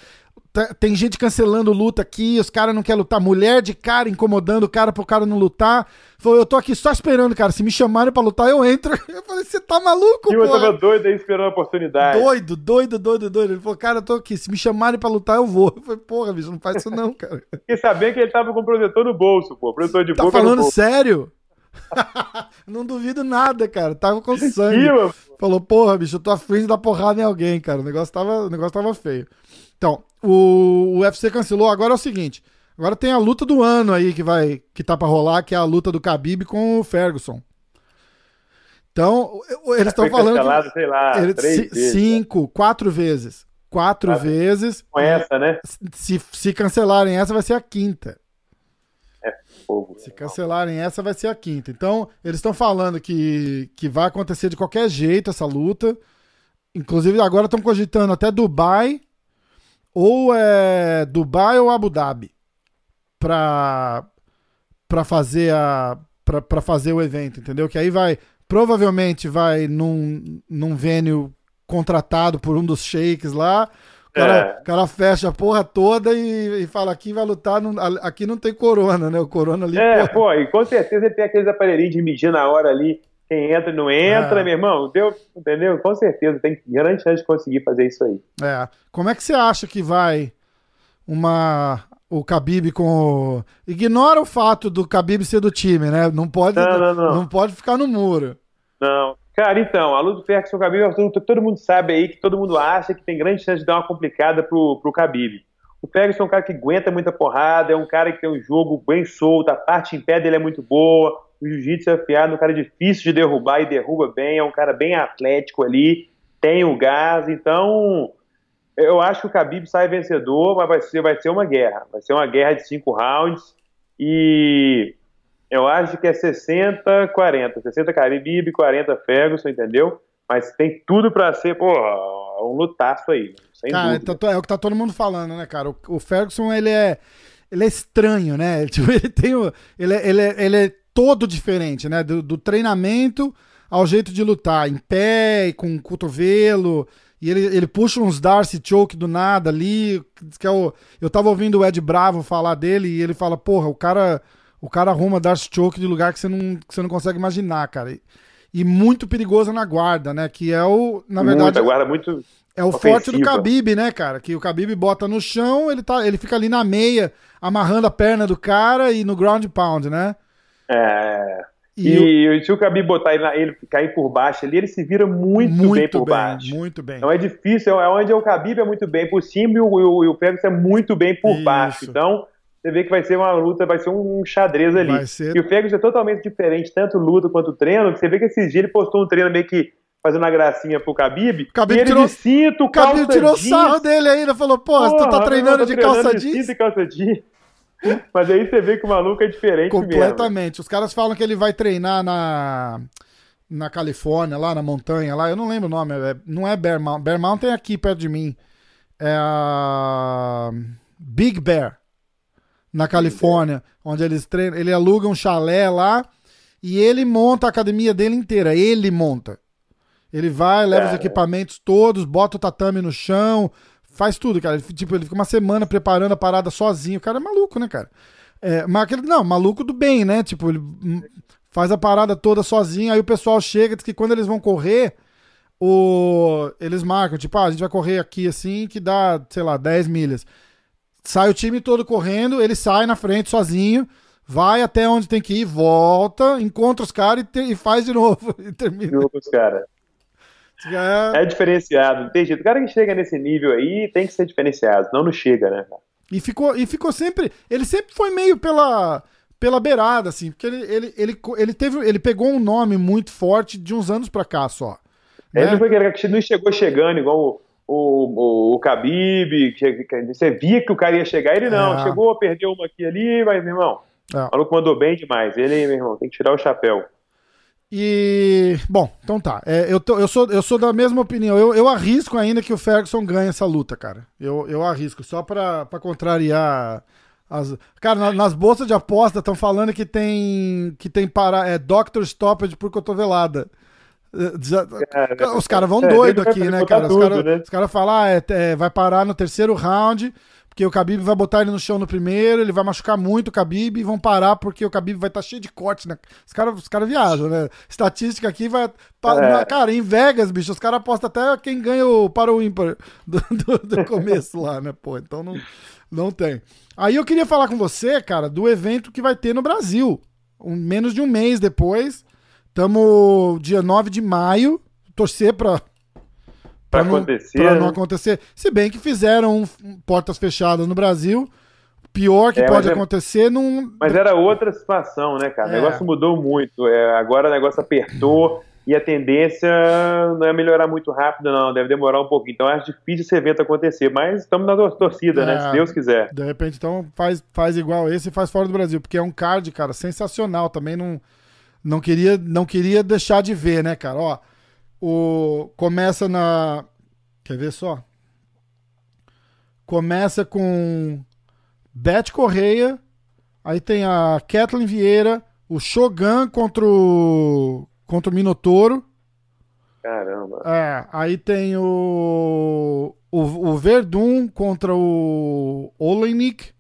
Tem gente cancelando luta aqui, os caras não querem lutar. Mulher de cara incomodando o cara pro cara não lutar. Falou, eu tô aqui só esperando, cara. Se me chamarem pra lutar, eu entro. Eu falei, você tá maluco, E eu tava doido aí esperando a oportunidade. Doido, doido, doido, doido. Ele falou, cara, eu tô aqui. Se me chamarem pra lutar, eu vou. Eu falei, porra, bicho, não faz isso não, cara. Fiquei sabendo que ele tava com protetor no bolso, pô. Protetor de Tá boca no falando sério? não duvido nada, cara. Tava com sangue. Falou, porra, bicho, eu tô afim de dar porrada em alguém, cara. O negócio tava, o negócio tava feio. Então, o, o UFC cancelou. Agora é o seguinte. Agora tem a luta do ano aí que vai que tá pra rolar, que é a luta do Khabib com o Ferguson. Então, eles estão falando que sei lá, ele- três vezes. cinco, quatro vezes. Quatro Quatro. vezes. Com essa, né? Se, se cancelarem essa, vai ser a quinta. Fogo. Se cancelarem essa, vai ser a quinta. Então, eles estão falando que, que vai acontecer de qualquer jeito essa luta. Inclusive, agora estão cogitando até Dubai, ou é Dubai ou Abu Dhabi, pra, pra, fazer, a, pra fazer o evento, entendeu? Que aí vai, provavelmente vai num, num venue contratado por um dos sheiks lá. O cara, É. cara fecha a porra toda e, e fala: aqui vai lutar, não- aqui não tem corona, né? O corona ali. É, porra, pô, e com certeza ele tem aqueles aparelhinhos de medir na hora ali, quem entra e não entra, É. meu irmão, deu, entendeu? Com certeza, tem grande chance de conseguir fazer isso aí. É. Como é que você acha que vai uma o Khabib com o... ignora o fato do Khabib ser do time, né? Não pode Não, não, não. pode ficar no muro. Não. Cara, então, a luta do Ferguson Khabib, é que todo mundo sabe aí, que todo mundo acha que tem grande chance de dar uma complicada pro, pro Khabib. O Ferguson é um cara que aguenta muita porrada, é um cara que tem um jogo bem solto, a parte em pé dele é muito boa, o jiu-jitsu é afiado, é um cara difícil de derrubar e derruba bem, é um cara bem atlético ali, tem o gás, então eu acho que o Khabib sai vencedor, mas vai ser, vai ser uma guerra, vai ser uma guerra de cinco rounds e eu acho que é 60-40. 60 Khabib, 40 Ferguson, entendeu? Mas tem tudo pra ser, pô, um lutaço aí, sem Cara, tá- é o que tá todo mundo falando, né, cara? O, o Ferguson, ele é ele é estranho, né? Tipo, ele tem o, ele, é, ele, é, ele é todo diferente, né? Do, do treinamento ao jeito de lutar, em pé, com cotovelo, e ele, ele puxa uns Darcy Choke do nada ali, que é o, eu tava ouvindo o Ed Bravo falar dele, e ele fala, porra, o cara, o cara arruma Darcy Choke de lugar que você não, que você não consegue imaginar, cara. E, e muito perigoso na guarda, né? Que é o, na verdade, Muita, guarda muito. É o ofensiva. forte do Khabib, né, cara? Que o Khabib bota no chão, ele, tá, ele fica ali na meia, amarrando a perna do cara e no ground pound, né? É, E o- e, se o Khabib botar ele, ele cair por baixo ali, ele se vira muito, bem por baixo. muito bem. Então é difícil, é onde o Khabib é muito bem por cima e o, e o, o Ferguson é muito bem por Isso. baixo. Então, você vê que vai ser uma luta, vai ser um xadrez ali. Vai ser- E o Ferguson é totalmente diferente, tanto luta quanto treino, que você vê que esses dias ele postou um treino meio que fazendo uma gracinha pro Khabib, Khabib e ele tirou- de cinto, O Khabib calça tirou jeans, sarro dele ainda, falou, pô, tu tá treinando de tô calça treinando jeans? cinto e calça jeans. Mas aí você vê que o maluco é diferente mesmo. Completamente. Os caras falam que ele vai treinar na, na Califórnia, lá na montanha, lá, eu não lembro o nome, é- não é Bear Mountain, Bear Mountain é aqui perto de mim. É a Big Bear, na Califórnia, onde eles treinam, ele aluga um chalé lá e ele monta a academia dele inteira, ele monta. Ele vai, leva os equipamentos todos, bota o tatame no chão, faz tudo, cara. Ele, tipo, ele fica uma semana preparando a parada sozinho. O cara é maluco, né, cara? É, mas aquele, não, maluco do bem, né? Tipo, ele faz a parada toda sozinho, aí o pessoal chega, diz que quando eles vão correr, o, eles marcam, tipo, ah, a gente vai correr aqui assim, que dá, sei lá, 10 milhas. Sai o time todo correndo, ele sai na frente sozinho, vai até onde tem que ir, volta, encontra os caras e, e faz de novo. E termina. Os cara. É, É diferenciado, não tem jeito. O cara que chega nesse nível aí tem que ser diferenciado, senão não chega, né? E ficou, e ficou sempre. Ele sempre foi meio pela, pela beirada, assim, porque ele, ele, ele, ele, teve, ele pegou um nome muito forte de uns anos pra cá só. Ele né? não, foi aquele que não chegou chegando igual o, o, o, o Khabib, que, que você via que o cara ia chegar, ele não, É. chegou, perdeu uma aqui ali, mas, meu irmão, É. o maluco mandou bem demais. Ele, meu irmão, tem que tirar o chapéu. E. Bom, então tá. É, eu, tô- eu, sou, eu sou da mesma opinião. Eu, eu arrisco ainda que o Ferguson ganhe essa luta, cara. Eu, eu arrisco, só pra, pra contrariar. As... Cara, na- nas bolsas de aposta estão falando que tem. que tem para, é, Doctor Stoppage por cotovelada. É, já- os caras vão é, doido aqui, né, cara? Os tudo, caras né? os caras falam, ah, é, é, vai parar no terceiro round, porque o Khabib vai botar ele no chão no primeiro, ele vai machucar muito o Khabib e vão parar porque o Khabib vai estar tá cheio de corte, né? Os caras os cara viajam, né? Estatística aqui vai. É. Cara, em Vegas, bicho, os caras apostam até quem ganha o para o ímpar do, do, do começo lá, né? Pô, então não, não tem. Aí eu queria falar com você, cara, do evento que vai ter no Brasil. Um, menos de um mês depois. Estamos dia 9 de maio. Torcer para para acontecer. Pra não né? acontecer. Se bem que fizeram portas fechadas no Brasil. Pior que é, pode é- acontecer é, num. Mas era outra situação, né, cara? O é. negócio mudou muito. É, agora o negócio apertou e a tendência não é melhorar muito rápido, não. Deve demorar um pouquinho. Então acho difícil esse evento acontecer. Mas estamos na torcida, né? Se é, Deus quiser. De repente, então, faz, faz igual esse e faz fora do Brasil. Porque é um card, cara, sensacional. Também não, não, queria, não queria deixar de ver, né, cara? Ó. O, começa na. Quer ver só? Começa com Beth Correia. Aí tem a Kathleen Vieira. O Shogun contra o. Contra o Minotouro. Caramba. É, aí tem o. O, o Verdun contra o Olenik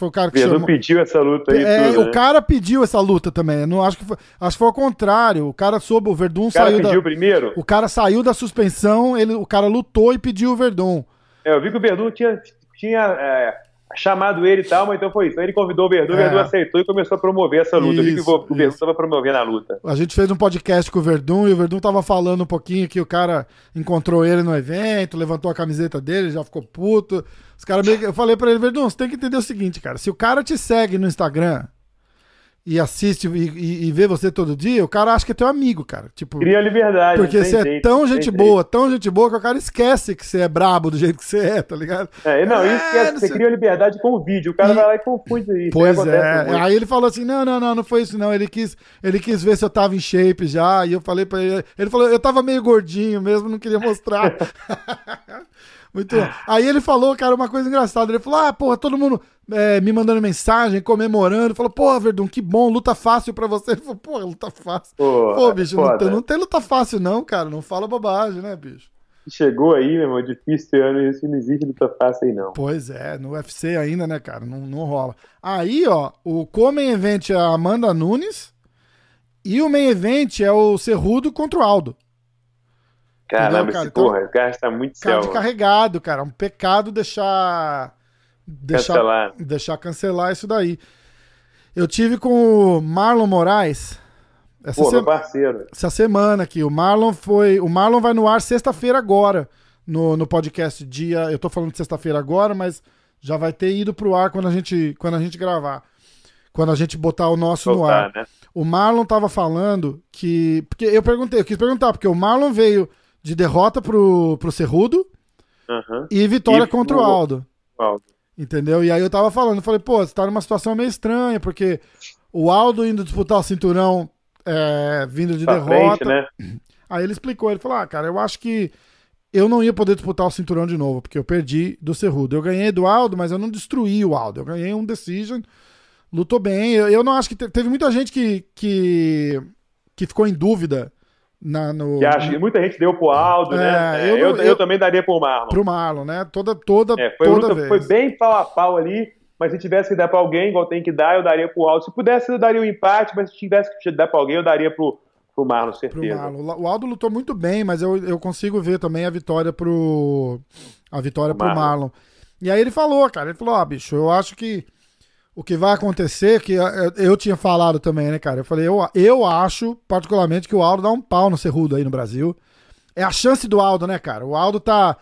foi o cara que chamou... pediu essa luta aí. É, tudo, o né? cara pediu essa luta também. Não acho que foi, acho que foi o contrário. O cara soube, o Verdun o cara saiu pediu da, primeiro. O cara saiu da suspensão, ele, o cara lutou e pediu o Verdun. É, eu vi que o Verdun tinha, tinha é, chamado ele e tal, mas então foi isso. Aí ele convidou o Verdun, é. o Verdun aceitou e começou a promover essa luta. Isso, vi que o, Verdun estava promovendo a luta. A gente fez um podcast com o Verdun e o Verdun tava falando um pouquinho que o cara encontrou ele no evento, levantou a camiseta dele, já ficou puto. Os caras meio. Eu falei pra ele, Verdun, você tem que entender o seguinte, cara. Se o cara te segue no Instagram e assiste e, e, vê você todo dia, o cara acha que é teu amigo, cara. Tipo, Cria liberdade. Porque você é tão gente boa, tão gente boa, que o cara esquece que você é brabo do jeito que você é, tá ligado? É, não, isso é, você sei... cria liberdade com o vídeo. O cara e... vai lá e confunde isso. Pois é. Aí ele falou assim: não, não, não, não foi isso, não. Ele quis, ele quis ver se eu tava em shape já. E eu falei pra ele. Ele falou, eu tava meio gordinho mesmo, não queria mostrar. Muito bom. Aí ele falou, cara, uma coisa engraçada. Ele falou: ah, porra, todo mundo é, me mandando mensagem, comemorando. Falou, porra, Verdun, que bom, luta fácil pra você. Ele falou, porra, luta fácil. Pô, Pô bicho, não tem, não tem, luta fácil, não, cara. Não fala bobagem, né, bicho? Chegou aí, meu irmão, é difícil ano isso, não existe luta fácil aí, não. Pois é, no UFC ainda, né, cara? Não, não rola. Aí, ó, o Comen Event é a Amanda Nunes e o Main Event é o Cerrudo contra o Aldo. Caramba, cara? esse então, porra, o cara está muito céu. carregado, cara. É um pecado deixar. Deixar cancelar. deixar cancelar isso daí. Eu tive com o Marlon Moraes. Essa Pô, parceiro. Essa semana aqui. O Marlon foi. O Marlon vai no ar sexta-feira agora. No, no podcast dia. Eu tô falando de sexta-feira agora, mas já vai ter ido pro ar quando a gente, quando a gente gravar. Quando a gente botar o nosso Voltar, no ar. Né? O Marlon tava falando que. Porque eu perguntei, eu quis perguntar, porque o Marlon veio de derrota pro, pro Cerrudo uhum. e vitória e contra o Aldo. Aldo. Entendeu? E aí eu tava falando, falei, pô, você tá numa situação meio estranha, porque o Aldo indo disputar o cinturão é, vindo de pra derrota. Frente, né? Aí ele explicou, ele falou, ah, cara, eu acho que eu não ia poder disputar o cinturão de novo, porque eu perdi do Cerrudo. Eu ganhei do Aldo, mas eu não destruí o Aldo. Eu ganhei um decision, lutou bem. Eu, eu não acho que teve muita gente que, que, que ficou em dúvida na, no, que acho, muita gente deu pro Aldo, né? é, né? Eu, eu, eu, eu, também daria pro Marlon. Pro Marlon, né? Toda, toda, é, foi toda luta, vez. Foi bem pau a pau ali, mas se tivesse que dar pra alguém, igual tem que dar, eu daria pro Aldo. Se pudesse, eu daria o um empate, mas se tivesse que dar pra alguém, eu daria pro, pro Marlon, certeza. Pro Marlon. O Aldo lutou muito bem, mas eu, eu consigo ver também a vitória pro. A vitória pro Marlon. Marlon. E aí ele falou, cara, ele falou, ó, oh, bicho, eu acho que o que vai acontecer, que eu tinha falado também, né, cara? Eu falei, eu, eu acho, particularmente, que o Aldo dá um pau no Cerrudo aí no Brasil. É a chance do Aldo, né, cara? O Aldo tá,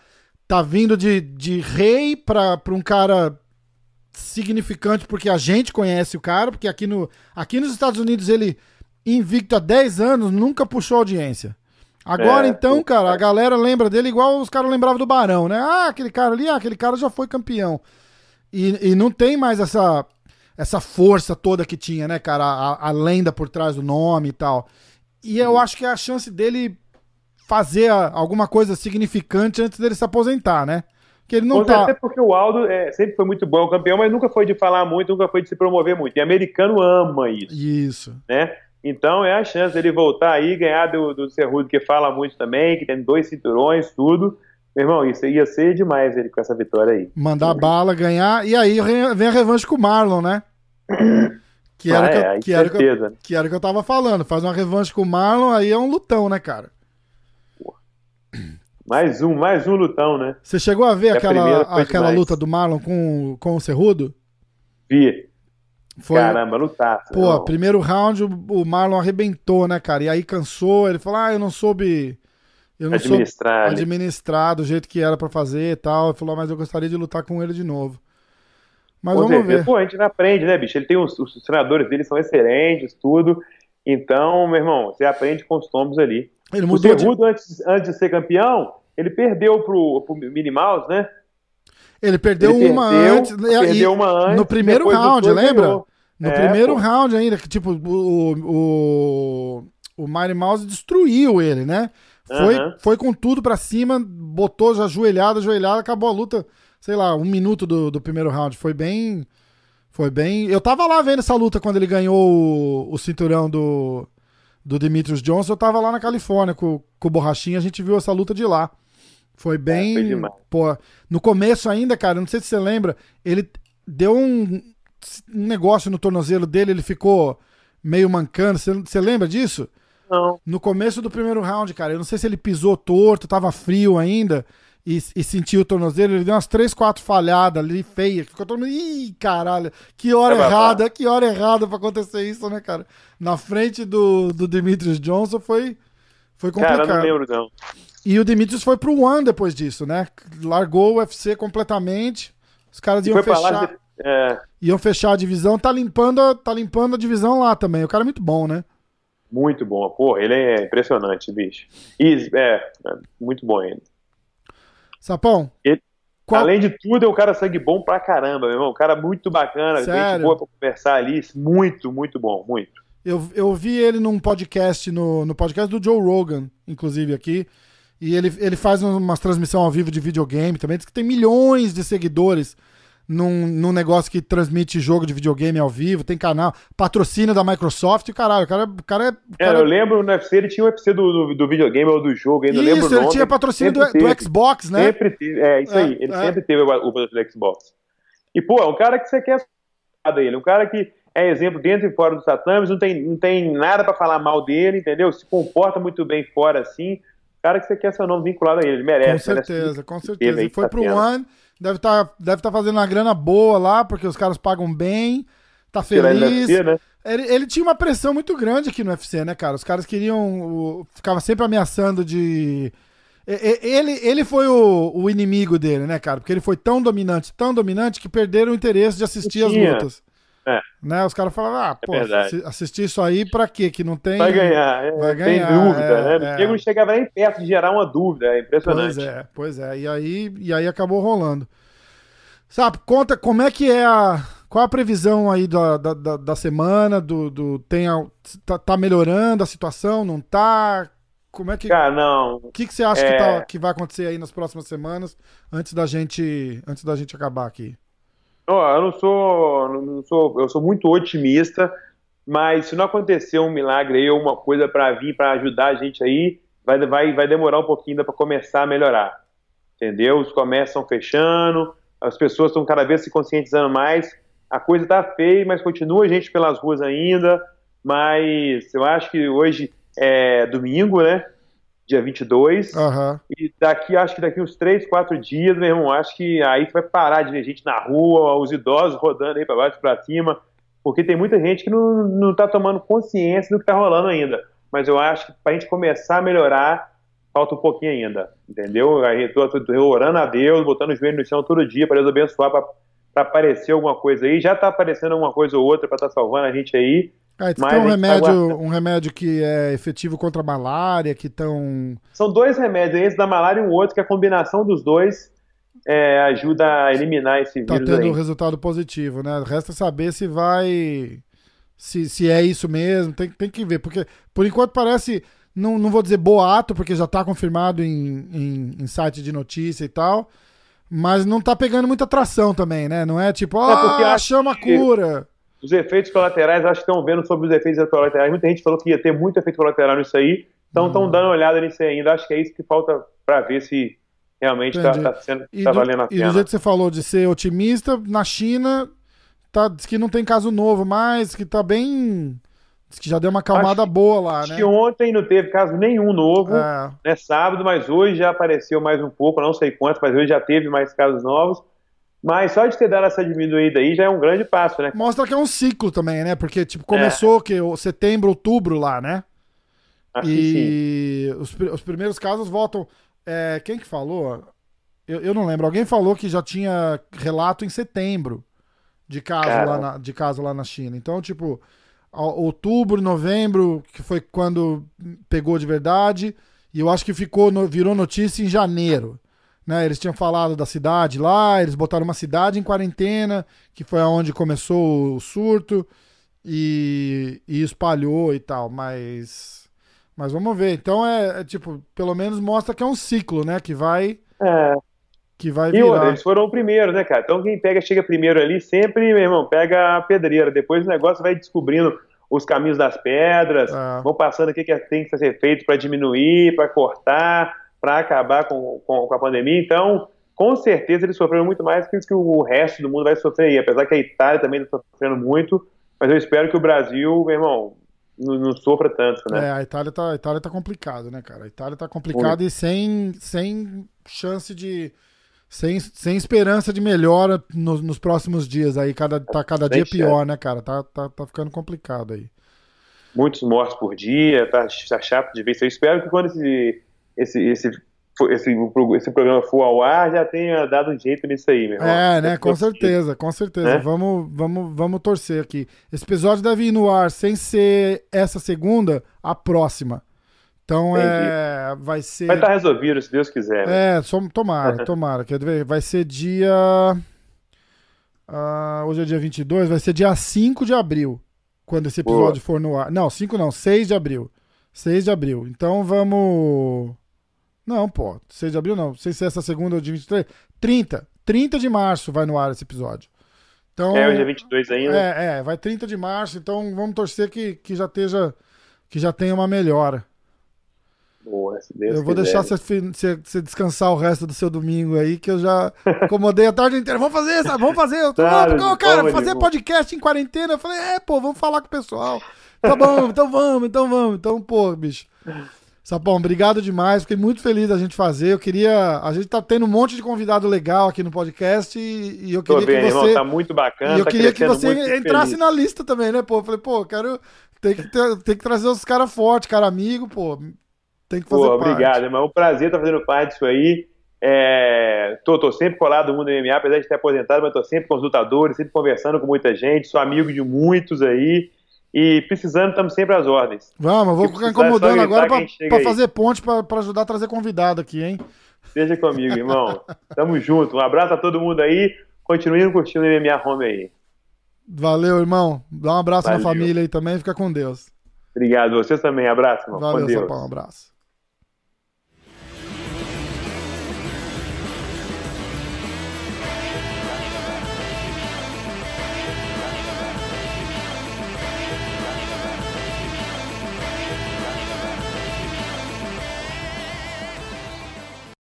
tá vindo de, de rei pra, pra um cara significante, porque a gente conhece o cara, porque aqui, no, aqui nos Estados Unidos ele, invicto há 10 anos, nunca puxou audiência. Agora, é, então, cara, a galera lembra dele igual os caras lembravam do Barão, né? Ah, aquele cara ali, ah, aquele cara já foi campeão. E, e não tem mais essa essa força toda que tinha, né, cara? A, a, lenda por trás do nome e tal. E eu acho que é a chance dele fazer alguma coisa significante antes dele se aposentar, né? Que ele não tá... Até porque o Aldo é, sempre foi muito bom campeão, mas nunca foi de falar muito, nunca foi de se promover muito. E americano ama isso. Isso. Né? Então é a chance dele voltar aí, ganhar do, do Cerrudo, que fala muito também, que tem dois cinturões, tudo. Meu irmão, isso ia ser demais ele com essa vitória aí. Mandar bala, ganhar, e aí vem a revanche com o Marlon, né? Que era, Ah, que, é, eu, que, era que, eu, que era que eu tava falando. Faz uma revanche com o Marlon, aí é um lutão, né, cara? Mais um, mais um lutão, né? Você chegou a ver a aquela, foi aquela luta do Marlon com, com o Cerrudo? Vi. Foi, Caramba, lutaço. Pô, irmão. primeiro round o Marlon arrebentou, né, cara? E aí cansou, ele falou: "Ah, eu não soube eu não Administrar, soube né? administrar do jeito que era pra fazer e tal". Ele falou: "Mas eu gostaria de lutar com ele de novo". Mas Com vamos certeza. ver. Pô, a gente aprende, né, bicho? Ele tem os, os treinadores dele são excelentes, tudo. Então, meu irmão, você aprende com os tombos ali. Ele O mudou de Cerrudo, antes, antes de ser campeão, ele perdeu pro, pro Minnie Mouse, né? ele perdeu Ele uma perdeu, antes, perdeu uma antes, no primeiro round, lembra? ganhou. No É, primeiro pô. round ainda, que tipo, o, o, o Mighty Mouse destruiu ele, né? Foi, foi com tudo pra cima, botou já ajoelhado, ajoelhado, acabou a luta, sei lá, um minuto do, do primeiro round. Foi bem. Foi bem. Eu tava lá vendo essa luta quando ele ganhou o, o cinturão do, do Demetrius Johnson. Eu tava lá na Califórnia com, com o Borrachinha, a gente viu essa luta de lá. Foi bem. É, foi demais. pô, no começo ainda, cara, não sei se você lembra, ele deu um, um negócio no tornozelo dele, ele ficou meio mancando. Você, você lembra disso? Não. No começo do primeiro round, cara, eu não sei se ele pisou torto, tava frio ainda e, e sentiu o tornozelo, ele deu umas três, quatro falhadas ali, feias, que ficou todo mundo, ih, caralho, que hora É errada, que hora errada pra acontecer isso, né, cara? Na frente do, do Demetrius Johnson foi, foi complicado. Cara, eu não lembro, não. E o Demetrius foi pro One depois disso, né? Largou o UFC completamente, os caras iam fechar, de- É, iam fechar a divisão, tá limpando, a- tá limpando a divisão lá também, o cara é muito bom, né? muito bom. Pô, ele é impressionante, bicho. E, é, é, muito bom ele. Sapão, Ele- qual- Além de tudo, é um cara sangue bom pra caramba, meu irmão. Um cara muito bacana, Sério? gente boa pra conversar ali. Muito, muito bom, muito. Eu, eu vi ele num podcast, no, no podcast do Joe Rogan, inclusive aqui. E ele, ele faz umas transmissão ao vivo de videogame também. Diz que tem milhões de seguidores num, num negócio que transmite jogo de videogame ao vivo. Tem canal, patrocínio da Microsoft. Caralho, o cara, o cara é. o É, cara- eu lembro no UFC, ele tinha o UFC do, do, do videogame ou do jogo, ainda lembro o Isso, ele tinha patrocínio do, do. Xbox, né? Sempre teve, é isso É, aí. Ele é. sempre teve o o patrocínio do Xbox. E, pô, é um cara que você quer ele, um cara que é exemplo dentro e fora dos tatames, não tem, não tem nada pra falar mal dele, entendeu? Se comporta muito bem fora assim. Cara que você quer seu nome vinculado a ele, ele merece. Com merece certeza, tudo com certeza. E foi pro. One, deve estar deve tá fazendo uma grana boa lá, porque os caras pagam bem, tá ele feliz. UFC, né? Ele, ele tinha uma pressão muito grande aqui no UFC, né, cara? Os caras queriam. o- ficava sempre ameaçando de. Ele, ele foi o, o inimigo dele, né, cara? Porque ele foi tão dominante, tão dominante, que perderam o interesse de assistir as lutas. É. Né? Os caras falavam, ah, pô, verdade. assi- assistir isso aí pra quê? Que não tem. Vai ganhar, é, Vai ganhar, dúvida, é, né? é. Não chegava nem perto de gerar uma dúvida, é impressionante. Pois é, pois é. E aí, e aí acabou rolando. Sabe, conta como é que é a. Qual a previsão aí da, da, da, da semana? Do, do, tem a, tá, tá melhorando a situação? Não tá? Como é que. Cara, não. O que, que você acha que, é- tá- que vai acontecer aí nas próximas semanas antes da gente, antes da gente acabar aqui? Ó, eu não sou, não sou, eu sou muito otimista, mas se não acontecer um milagre aí, uma coisa pra vir pra ajudar a gente aí, vai, vai, vai demorar um pouquinho ainda pra começar a melhorar. Entendeu? Os comércios estão fechando, as pessoas estão cada vez se conscientizando mais. A coisa tá feia, mas continua gente pelas ruas ainda. Mas eu acho que hoje é domingo, né? Dia 22. Aham. E daqui, acho que daqui uns três, quatro dias, meu irmão, acho que aí vai parar de ver gente na rua, os idosos rodando aí pra baixo e pra cima, porque tem muita gente que não, não tá tomando consciência do que tá rolando ainda. Mas eu acho que pra gente começar a melhorar, falta um pouquinho ainda, entendeu? Aí tô, tô, tô orando a Deus, botando o joelho no chão todo dia pra Deus abençoar, pra aparecer alguma coisa aí. Já tá aparecendo alguma coisa ou outra pra tá salvando a gente aí. Ah, Mas tem um a gente tá remédio, um remédio que é efetivo contra a malária, que estão. São dois remédios, esse da malária e um outro, que a combinação dos dois é, ajuda a eliminar esse tá vírus tendo aí. um resultado positivo, né? Resta saber se vai. Se, se é isso mesmo, tem, tem que ver, porque por enquanto parece. Não, não vou dizer boato, porque já tá confirmado em, em, em site de notícia e tal. Mas não tá pegando muita tração também, né? Não é tipo, É, porque ah, chama a que- cura. Os efeitos colaterais, acho que estão vendo sobre os efeitos colaterais. Muita gente falou que ia ter muito efeito colateral nisso aí, então Hum. estão dando uma olhada nisso aí ainda. Acho que é isso que falta para ver se, realmente está tá sendo tá valendo a pena. E do jeito que você falou de ser otimista, na China tá, diz que não tem caso novo mais, que tá bem. Diz que já deu uma acalmada acho, boa lá, acho né? que ontem não teve caso nenhum novo, é. né? Sábado, mas hoje já apareceu mais um pouco, não sei quantos, mas hoje já teve mais casos novos. Mas só de ter dado essa diminuída aí já é um grande passo, né? Mostra que é um ciclo também, né? Porque, tipo, começou é. que setembro, outubro lá, né? Acho e os, os, primeiros casos voltam. É, quem que falou? Eu, eu não lembro. Alguém falou que já tinha relato em setembro de caso, lá na, de caso lá na China. Então, tipo, outubro, novembro, que foi quando pegou de verdade. E eu acho que ficou virou notícia em janeiro. Né, eles tinham falado da cidade lá, eles botaram uma cidade em quarentena, que foi aonde começou o surto e, e espalhou e tal, mas mas vamos ver. Então é, é, tipo, pelo menos mostra que é um ciclo, né, que vai é. que vai virar. E outra, eles foram o primeiro, né, cara? Então quem pega chega primeiro ali, sempre, meu irmão, pega a pedreira, depois o negócio vai descobrindo os caminhos das pedras, é. vão passando o que, que tem que ser feito para diminuir, para cortar para acabar com, com, com, a pandemia. Então, com certeza, eles sofreram muito mais que, que o resto do mundo vai sofrer. E apesar que a Itália também está sofrendo muito, mas eu espero que o Brasil, meu irmão, não, não, sofra tanto, né? É, a Itália tá, a Itália tá complicado, né, cara? A Itália tá complicada e sem, sem chance de. Sem, sem esperança de melhora nos, nos próximos dias aí. Cada, tá cada dia pior, né, cara? Tá, tá, tá ficando complicado aí. Muitos mortos por dia, tá, tá chato de ver isso. Eu espero que quando esse esse, esse, esse, esse programa for ao ar já tenha dado um jeito nisso aí, meu irmão. É, né? Com certeza, com certeza. Né? Vamos, vamos, vamos torcer aqui. Esse episódio deve ir no ar sem ser essa segunda, a próxima. Então Entendi. é. Vai ser. Vai estar tá resolvido, se Deus quiser. Né? É, tomara, tomara. Quer ver? Vai ser dia. Uh, hoje é dia 22, vai ser dia 5 de abril, quando esse episódio Boa. for no ar. Não, 5 não, 6 de abril. 6 de abril. Então vamos. Não, pô. 6 de abril não. Não sei se é essa segunda ou de 23. 30. 30 de março vai no ar esse episódio. Então, é, hoje é 22 ainda. É, é, vai 30 de março, então vamos torcer que, que já esteja. que já tenha uma melhora. Boa, se Deus eu vou quiser. deixar você, você, descansar o resto do seu domingo aí, que eu já incomodei a tarde inteira. Vamos fazer, sabe? Vamos fazer. Eu tô, claro, cara, fazer podcast em quarentena. Eu falei, é, pô, vamos falar com o pessoal. Tá bom, então vamos, então vamos. Então, pô, bicho. Sapão, obrigado demais. Fiquei muito feliz da gente fazer. Eu queria. A gente tá tendo um monte de convidado legal aqui no podcast e, e eu queria bem, que você. Irmão, tá muito bacana. E eu tá queria que você entrasse feliz. na lista também, né, pô? Eu falei, pô, quero. Tem que, ter, tem que trazer os caras fortes, cara amigo, pô. Tem que fazer pô, parte. Obrigado, irmão. É um prazer estar fazendo parte disso aí. É, tô, tô sempre colado no mundo do MMA, apesar de ter aposentado, mas tô sempre consultador, sempre conversando com muita gente, sou amigo de muitos aí. E precisando, estamos sempre às ordens. Vamos, eu vou ficar incomodando agora para fazer ponte, para ajudar a trazer convidado aqui, hein? Seja comigo, irmão. Tamo junto. Um abraço a todo mundo aí. Continue curtindo o MMA Home aí. Valeu, irmão. Dá um abraço Valeu. na família aí também. Fica com Deus. Obrigado. Vocês também. Abraço, irmão. Valeu, com Deus. Sapão, um abraço.